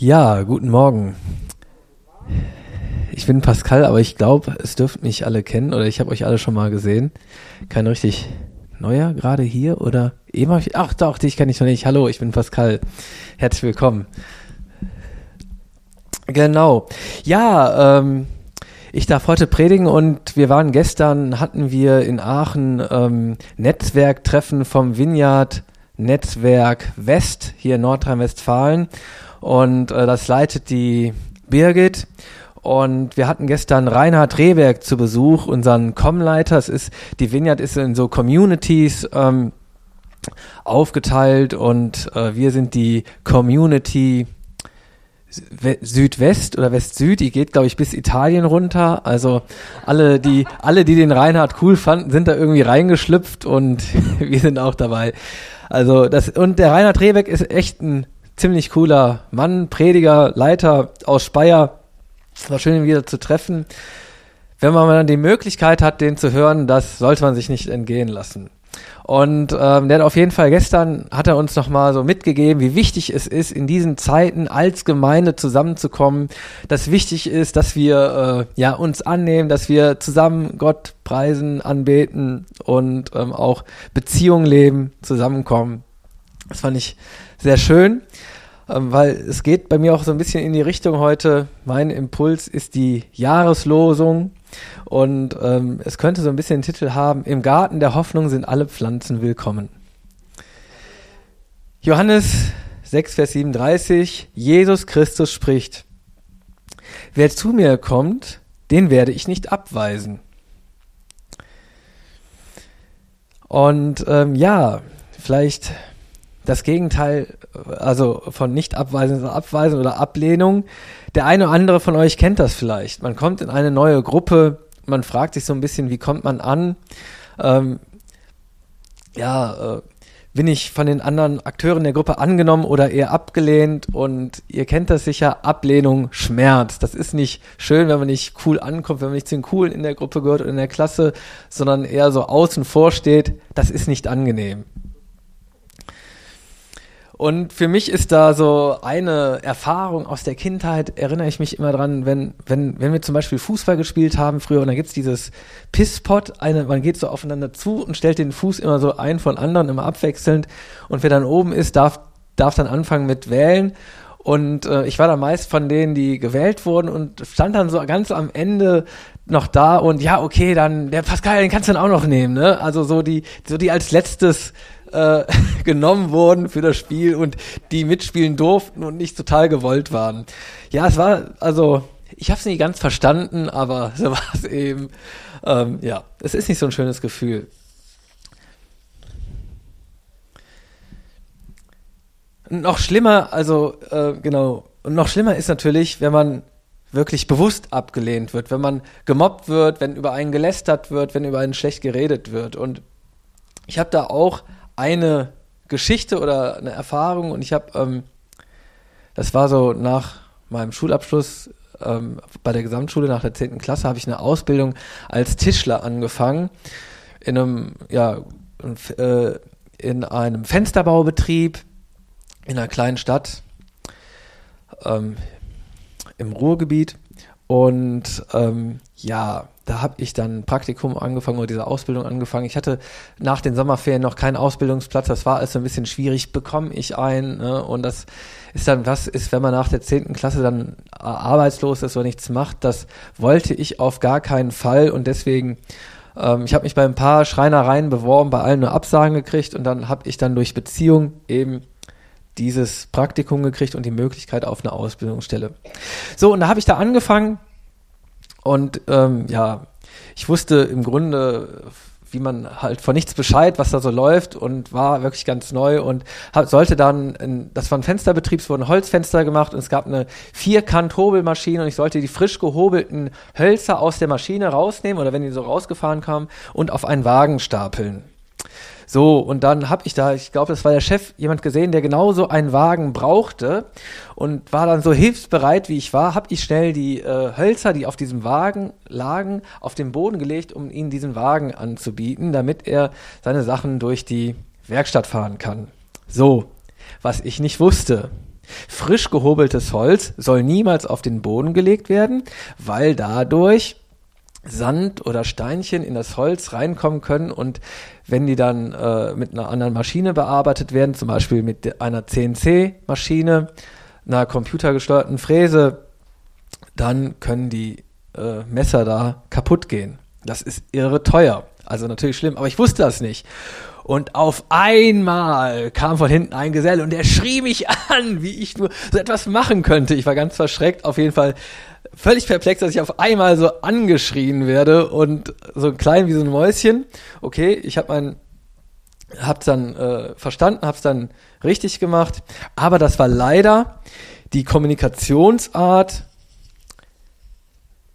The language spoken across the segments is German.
Ja, guten Morgen. Ich bin Pascal, aber ich glaube, es dürft mich alle kennen oder ich habe euch alle schon mal gesehen. Kein richtig neuer gerade hier oder eben ich, ach doch, dich kenne ich noch nicht. Hallo, ich bin Pascal. Herzlich willkommen. Genau. Ja, ähm, ich darf heute predigen und wir waren gestern, hatten wir in Aachen ähm, Netzwerktreffen vom Vineyard Netzwerk West hier in Nordrhein-Westfalen und äh, das leitet die Birgit. Und wir hatten gestern Reinhard Rehberg zu Besuch, unseren Com-Leiter. Es ist, die Vineyard ist in so Communities ähm, aufgeteilt und äh, wir sind die Community Südwest oder West-Süd, die geht, glaube ich, bis Italien runter. Also alle, die, alle, die den Reinhard cool fanden, sind da irgendwie reingeschlüpft und wir sind auch dabei. Also das, und der Reinhard Rehbeck ist echt ein ziemlich cooler Mann, Prediger, Leiter aus Speyer. War schön, ihn wieder zu treffen. Wenn man dann die Möglichkeit hat, den zu hören, das sollte man sich nicht entgehen lassen. Und ähm, der hat auf jeden Fall gestern, hat er uns nochmal so mitgegeben, wie wichtig es ist, in diesen Zeiten als Gemeinde zusammenzukommen, dass wichtig ist, dass wir äh, ja uns annehmen, dass wir zusammen Gott preisen, anbeten und ähm, auch Beziehungen leben, zusammenkommen. Das fand ich sehr schön, weil es geht bei mir auch so ein bisschen in die Richtung heute. Mein Impuls ist die Jahreslosung und ähm, es könnte so ein bisschen den Titel haben, im Garten der Hoffnung sind alle Pflanzen willkommen. Johannes 6, Vers 37, Jesus Christus spricht, wer zu mir kommt, den werde ich nicht abweisen. Und ähm, ja, vielleicht das Gegenteil, also von nicht abweisen, abweisen oder Ablehnung. Der eine oder andere von euch kennt das vielleicht. Man kommt in eine neue Gruppe, man fragt sich so ein bisschen, wie kommt man an? Ähm, ja, äh, bin ich von den anderen Akteuren der Gruppe angenommen oder eher abgelehnt? Und ihr kennt das sicher, Ablehnung schmerzt. Das ist nicht schön, wenn man nicht cool ankommt, wenn man nicht zu den Coolen in der Gruppe gehört oder in der Klasse, sondern eher so außen vor steht. Das ist nicht angenehm. Und für mich ist da so eine Erfahrung aus der Kindheit, erinnere ich mich immer dran, wenn, wenn, wenn wir zum Beispiel Fußball gespielt haben früher und da gibt's dieses Pisspot, eine, man geht so aufeinander zu und stellt den Fuß immer so ein von anderen, immer abwechselnd und wer dann oben ist, darf, darf dann anfangen mit wählen und äh, ich war da meist von denen, die gewählt wurden und stand dann so ganz am Ende noch da und ja, okay, dann der Pascal, den kannst du dann auch noch nehmen, ne? Also so die, so die als letztes äh, genommen wurden für das Spiel und die mitspielen durften und nicht total gewollt waren. Ja, es war, also, ich habe es nicht ganz verstanden, aber so war es eben. Ähm, ja, es ist nicht so ein schönes Gefühl. Noch schlimmer, also äh, genau, und noch schlimmer ist natürlich, wenn man wirklich bewusst abgelehnt wird, wenn man gemobbt wird, wenn über einen gelästert wird, wenn über einen schlecht geredet wird. Und ich habe da auch eine Geschichte oder eine Erfahrung und ich habe, ähm, das war so nach meinem Schulabschluss ähm, bei der Gesamtschule nach der 10. Klasse habe ich eine Ausbildung als Tischler angefangen in einem, ja, äh, in einem Fensterbaubetrieb in einer kleinen Stadt ähm, im Ruhrgebiet und ähm, ja, da habe ich dann Praktikum angefangen oder diese Ausbildung angefangen. Ich hatte nach den Sommerferien noch keinen Ausbildungsplatz. Das war also ein bisschen schwierig. Bekomme ich einen? Ne? Und das ist dann, was ist, wenn man nach der zehnten Klasse dann arbeitslos ist oder nichts macht? Das wollte ich auf gar keinen Fall. Und deswegen, ähm, ich habe mich bei ein paar Schreinereien beworben, bei allen nur Absagen gekriegt. Und dann habe ich dann durch Beziehung eben dieses Praktikum gekriegt und die Möglichkeit auf eine Ausbildungsstelle. So, und da habe ich da angefangen und ähm, ja, ich wusste im Grunde, wie man halt von nichts Bescheid, was da so läuft und war wirklich ganz neu und hab, sollte dann, in, das war ein Fensterbetrieb, es wurden Holzfenster gemacht und es gab eine Vierkant-Hobelmaschine und ich sollte die frisch gehobelten Hölzer aus der Maschine rausnehmen oder wenn die so rausgefahren kamen und auf einen Wagen stapeln. So, und dann habe ich da, ich glaube, das war der Chef, jemand gesehen, der genau so einen Wagen brauchte und war dann so hilfsbereit, wie ich war, habe ich schnell die äh, Hölzer, die auf diesem Wagen lagen, auf den Boden gelegt, um ihm diesen Wagen anzubieten, damit er seine Sachen durch die Werkstatt fahren kann. So, was ich nicht wusste. Frisch gehobeltes Holz soll niemals auf den Boden gelegt werden, weil dadurch Sand oder Steinchen in das Holz reinkommen können und wenn die dann äh, mit einer anderen Maschine bearbeitet werden, zum Beispiel mit einer CNC-Maschine, einer computergesteuerten Fräse, dann können die äh, Messer da kaputt gehen. Das ist irre teuer. Also natürlich schlimm, aber ich wusste das nicht. Und auf einmal kam von hinten ein Geselle und der schrie mich an, wie ich nur so etwas machen könnte. Ich war ganz verschreckt. Auf jeden Fall völlig perplex, dass ich auf einmal so angeschrien werde und so klein wie so ein Mäuschen. Okay, ich habe mein hab's dann äh, verstanden, hab's dann richtig gemacht, aber das war leider die Kommunikationsart,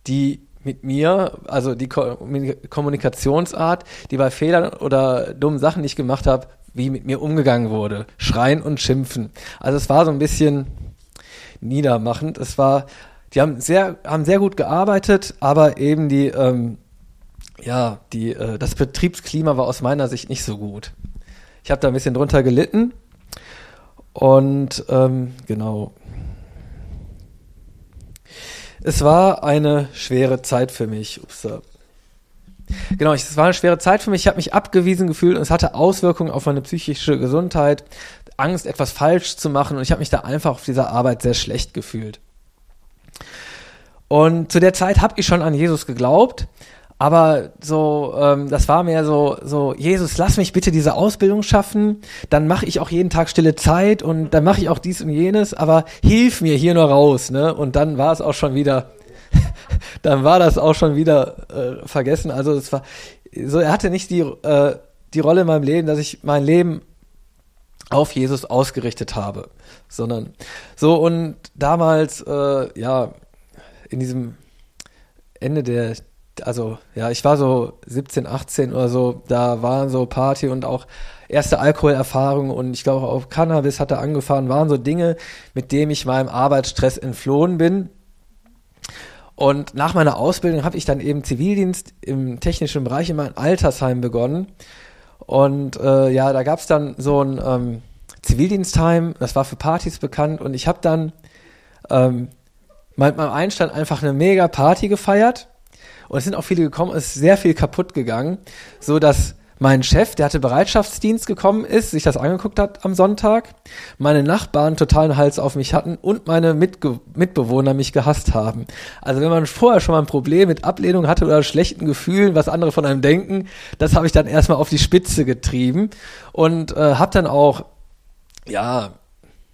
die mit mir, also die Ko Kommunikationsart, die bei Fehlern oder dummen Sachen, ich gemacht habe, wie mit mir umgegangen wurde. Schreien und schimpfen. Also es war so ein bisschen niedermachend. Es war die haben sehr, haben sehr gut gearbeitet, aber eben die, ähm, ja, die, äh, das Betriebsklima war aus meiner Sicht nicht so gut. Ich habe da ein bisschen drunter gelitten und ähm, genau. Es war eine schwere Zeit für mich. Ups. Genau, es war eine schwere Zeit für mich. Ich habe mich abgewiesen gefühlt und es hatte Auswirkungen auf meine psychische Gesundheit. Angst, etwas falsch zu machen und ich habe mich da einfach auf dieser Arbeit sehr schlecht gefühlt. Und zu der Zeit habe ich schon an Jesus geglaubt, aber so, ähm, das war mehr so, so, Jesus, lass mich bitte diese Ausbildung schaffen, dann mache ich auch jeden Tag stille Zeit und dann mache ich auch dies und jenes, aber hilf mir hier nur raus, ne? Und dann war es auch schon wieder, dann war das auch schon wieder äh, vergessen. Also es war, so er hatte nicht die, äh, die Rolle in meinem Leben, dass ich mein Leben auf Jesus ausgerichtet habe, sondern so und damals, äh, ja, in diesem Ende der, also ja, ich war so 17, 18 oder so, da waren so Party und auch erste Alkoholerfahrungen und ich glaube auch Cannabis hatte angefahren, waren so Dinge, mit denen ich meinem Arbeitsstress entflohen bin. Und nach meiner Ausbildung habe ich dann eben Zivildienst im technischen Bereich in meinem Altersheim begonnen. Und äh, ja, da gab es dann so ein ähm, Zivildienstheim, das war für Partys bekannt und ich habe dann ähm, mit meinem Einstand einfach eine mega Party gefeiert und es sind auch viele gekommen, es ist sehr viel kaputt gegangen, so dass mein Chef, der hatte Bereitschaftsdienst gekommen ist, sich das angeguckt hat am Sonntag, meine Nachbarn totalen Hals auf mich hatten und meine Mitge Mitbewohner mich gehasst haben. Also wenn man vorher schon mal ein Problem mit Ablehnung hatte oder schlechten Gefühlen, was andere von einem denken, das habe ich dann erstmal auf die Spitze getrieben und äh, habe dann auch ja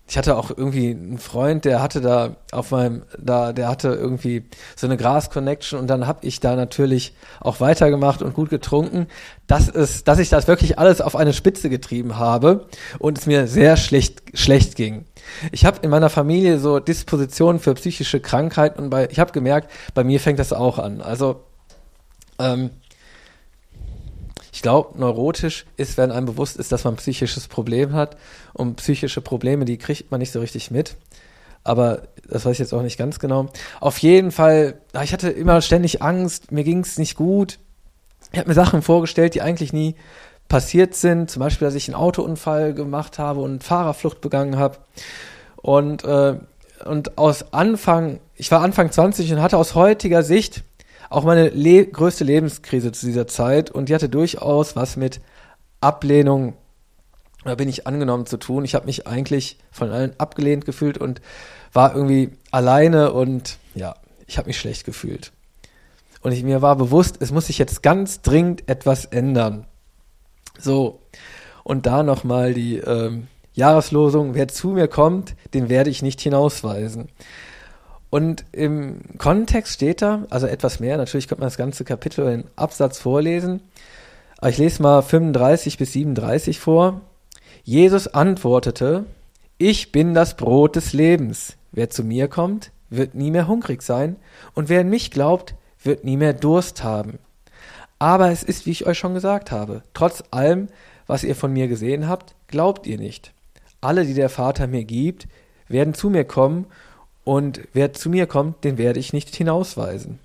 ich hatte auch irgendwie einen Freund, der hatte da auf meinem, da, der hatte irgendwie so eine Gras-Connection und dann habe ich da natürlich auch weitergemacht und gut getrunken, dass es, dass ich das wirklich alles auf eine Spitze getrieben habe und es mir sehr schlecht, schlecht ging. Ich habe in meiner Familie so Dispositionen für psychische Krankheiten und bei, ich habe gemerkt, bei mir fängt das auch an. Also ähm, ich glaube, neurotisch ist, wenn einem bewusst ist, dass man ein psychisches Problem hat. Und psychische Probleme, die kriegt man nicht so richtig mit. Aber das weiß ich jetzt auch nicht ganz genau. Auf jeden Fall, ich hatte immer ständig Angst, mir ging es nicht gut. Ich habe mir Sachen vorgestellt, die eigentlich nie passiert sind. Zum Beispiel, dass ich einen Autounfall gemacht habe und Fahrerflucht begangen habe. Und, äh, und aus Anfang, ich war Anfang 20 und hatte aus heutiger Sicht auch meine le größte Lebenskrise zu dieser Zeit und die hatte durchaus was mit Ablehnung da bin ich angenommen zu tun. Ich habe mich eigentlich von allen abgelehnt gefühlt und war irgendwie alleine und ja, ich habe mich schlecht gefühlt. Und ich, mir war bewusst, es muss sich jetzt ganz dringend etwas ändern. So, und da nochmal die ähm, Jahreslosung, wer zu mir kommt, den werde ich nicht hinausweisen. Und im Kontext steht da, also etwas mehr, natürlich könnte man das ganze Kapitel in Absatz vorlesen, aber ich lese mal 35 bis 37 vor. Jesus antwortete, ich bin das Brot des Lebens. Wer zu mir kommt, wird nie mehr hungrig sein, und wer an mich glaubt, wird nie mehr Durst haben. Aber es ist, wie ich euch schon gesagt habe, trotz allem, was ihr von mir gesehen habt, glaubt ihr nicht. Alle, die der Vater mir gibt, werden zu mir kommen, und wer zu mir kommt, den werde ich nicht hinausweisen.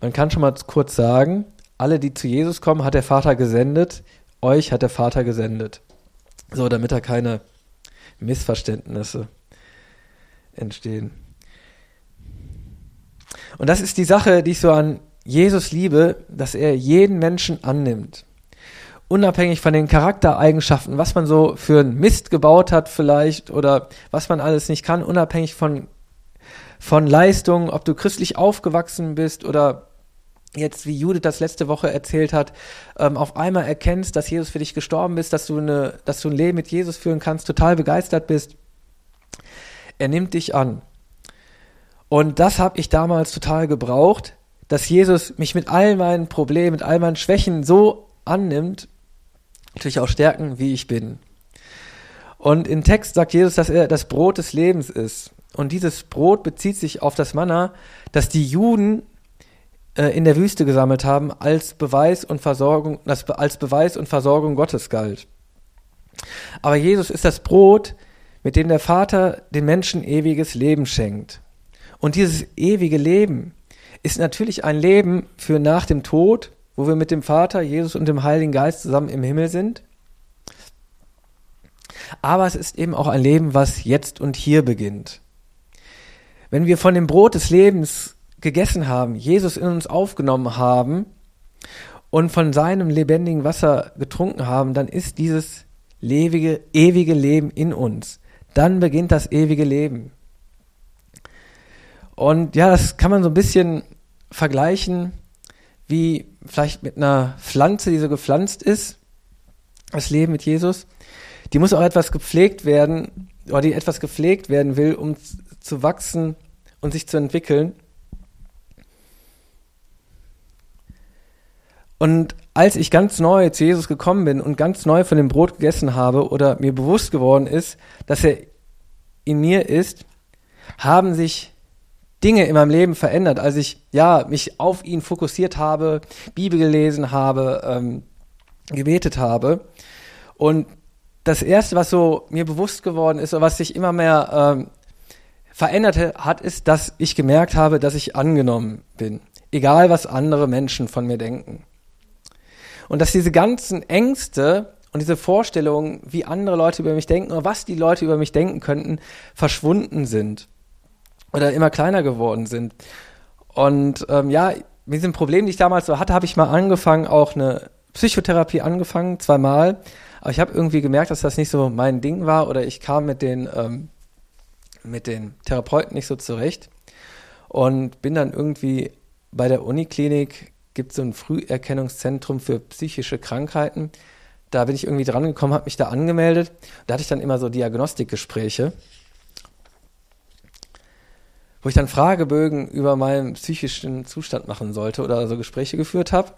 Man kann schon mal kurz sagen, alle, die zu Jesus kommen, hat der Vater gesendet, euch hat der Vater gesendet. So, damit er keine Missverständnisse entstehen. Und das ist die Sache, die ich so an Jesus liebe, dass er jeden Menschen annimmt. Unabhängig von den Charaktereigenschaften, was man so für einen Mist gebaut hat vielleicht oder was man alles nicht kann, unabhängig von, von Leistungen, ob du christlich aufgewachsen bist oder jetzt, wie Judith das letzte Woche erzählt hat, ähm, auf einmal erkennst, dass Jesus für dich gestorben ist, dass du, eine, dass du ein Leben mit Jesus führen kannst, total begeistert bist. Er nimmt dich an. Und das habe ich damals total gebraucht, dass Jesus mich mit all meinen Problemen, mit all meinen Schwächen so annimmt, natürlich auch Stärken, wie ich bin. Und im Text sagt Jesus, dass er das Brot des Lebens ist. Und dieses Brot bezieht sich auf das Manna, das die Juden äh, in der Wüste gesammelt haben, als Beweis und Versorgung, das als Beweis und Versorgung Gottes galt. Aber Jesus ist das Brot, mit dem der Vater den Menschen ewiges Leben schenkt. Und dieses ewige Leben ist natürlich ein Leben für nach dem Tod, wo wir mit dem Vater, Jesus und dem Heiligen Geist zusammen im Himmel sind. Aber es ist eben auch ein Leben, was jetzt und hier beginnt. Wenn wir von dem Brot des Lebens gegessen haben, Jesus in uns aufgenommen haben und von seinem lebendigen Wasser getrunken haben, dann ist dieses ewige, ewige Leben in uns. Dann beginnt das ewige Leben. Und ja, das kann man so ein bisschen vergleichen wie vielleicht mit einer Pflanze, die so gepflanzt ist, das Leben mit Jesus. Die muss auch etwas gepflegt werden, oder die etwas gepflegt werden will, um zu wachsen und sich zu entwickeln. Und als ich ganz neu zu Jesus gekommen bin und ganz neu von dem Brot gegessen habe oder mir bewusst geworden ist, dass er in mir ist, haben sich Dinge in meinem Leben verändert, als ich ja mich auf ihn fokussiert habe, Bibel gelesen habe, ähm, gebetet habe. Und das erste, was so mir bewusst geworden ist, oder was sich immer mehr ähm, verändert hat, ist, dass ich gemerkt habe, dass ich angenommen bin. Egal, was andere Menschen von mir denken. Und dass diese ganzen Ängste und diese Vorstellungen, wie andere Leute über mich denken oder was die Leute über mich denken könnten, verschwunden sind oder immer kleiner geworden sind. Und ähm, ja, mit diesem Problem, die ich damals so hatte, habe ich mal angefangen, auch eine Psychotherapie angefangen, zweimal. Aber ich habe irgendwie gemerkt, dass das nicht so mein Ding war oder ich kam mit den, ähm, mit den Therapeuten nicht so zurecht. Und bin dann irgendwie bei der Uniklinik gibt es so ein Früherkennungszentrum für psychische Krankheiten. Da bin ich irgendwie dran gekommen, habe mich da angemeldet. Da hatte ich dann immer so Diagnostikgespräche, wo ich dann Fragebögen über meinen psychischen Zustand machen sollte oder so Gespräche geführt habe.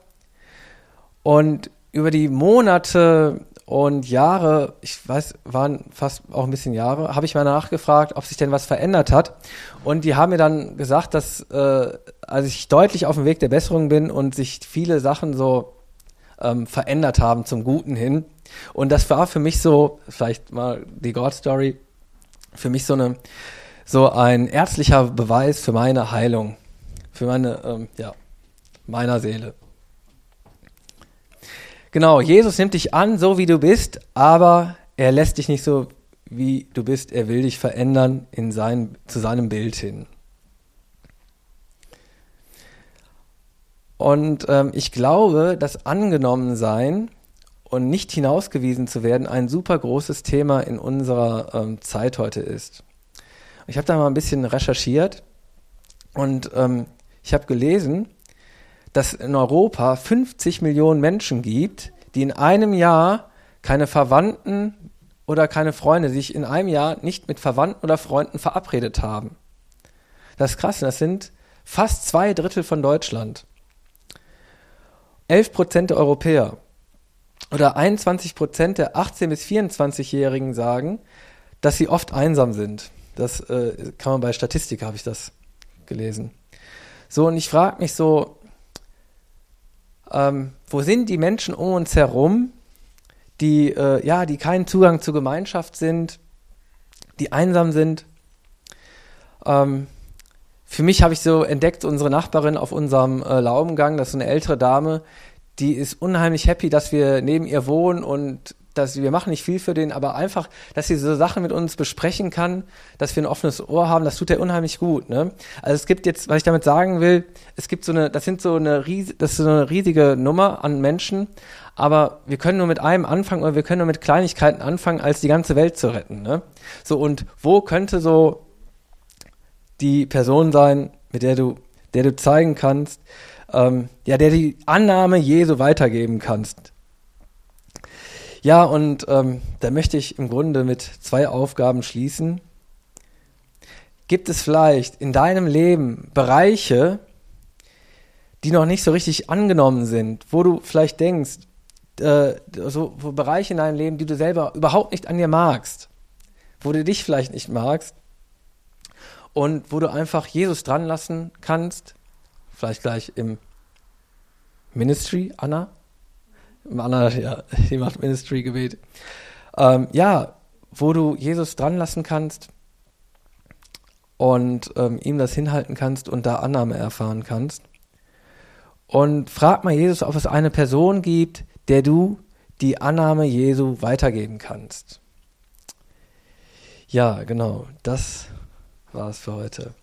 Und über die Monate und Jahre, ich weiß, waren fast auch ein bisschen Jahre, habe ich mal nachgefragt, ob sich denn was verändert hat. Und die haben mir dann gesagt, dass äh, also ich deutlich auf dem Weg der Besserung bin und sich viele Sachen so ähm, verändert haben zum Guten hin. Und das war für mich so, vielleicht mal die God Story, für mich so eine so ein ärztlicher Beweis für meine Heilung, für meine, ähm, ja, meiner Seele. Genau, Jesus nimmt dich an, so wie du bist, aber er lässt dich nicht so, wie du bist. Er will dich verändern in sein, zu seinem Bild hin. Und ähm, ich glaube, dass angenommen sein und nicht hinausgewiesen zu werden ein super großes Thema in unserer ähm, Zeit heute ist. Ich habe da mal ein bisschen recherchiert und ähm, ich habe gelesen, dass in Europa 50 Millionen Menschen gibt, die in einem Jahr keine Verwandten oder keine Freunde, sich in einem Jahr nicht mit Verwandten oder Freunden verabredet haben. Das ist krass, das sind fast zwei Drittel von Deutschland. 11 Prozent der Europäer oder 21 Prozent der 18- bis 24-Jährigen sagen, dass sie oft einsam sind. Das äh, kann man bei Statistik, habe ich das gelesen. So, und ich frage mich so, ähm, wo sind die Menschen um uns herum, die, äh, ja, die keinen Zugang zur Gemeinschaft sind, die einsam sind? Ähm, für mich habe ich so entdeckt, unsere Nachbarin auf unserem äh, Laubengang, das ist eine ältere Dame, die ist unheimlich happy, dass wir neben ihr wohnen und dass wir machen nicht viel für den, aber einfach, dass sie so Sachen mit uns besprechen kann, dass wir ein offenes Ohr haben, das tut er unheimlich gut. Ne? Also es gibt jetzt, was ich damit sagen will, es gibt so eine, das sind so eine ries das ist so eine riesige Nummer an Menschen, aber wir können nur mit einem anfangen oder wir können nur mit Kleinigkeiten anfangen, als die ganze Welt zu retten. Ne? So und wo könnte so die Person sein, mit der du, der du zeigen kannst, ähm, ja, der die Annahme Jesu weitergeben kannst. Ja, und ähm, da möchte ich im Grunde mit zwei Aufgaben schließen. Gibt es vielleicht in deinem Leben Bereiche, die noch nicht so richtig angenommen sind, wo du vielleicht denkst, äh, so wo Bereiche in deinem Leben, die du selber überhaupt nicht an dir magst, wo du dich vielleicht nicht magst und wo du einfach Jesus dran lassen kannst, vielleicht gleich im Ministry, Anna, Anna, ja, die macht Ministry-Gebet. Ähm, ja, wo du Jesus dran lassen kannst und ähm, ihm das hinhalten kannst und da Annahme erfahren kannst. Und frag mal Jesus, ob es eine Person gibt, der du die Annahme Jesu weitergeben kannst. Ja, genau, das war's für heute.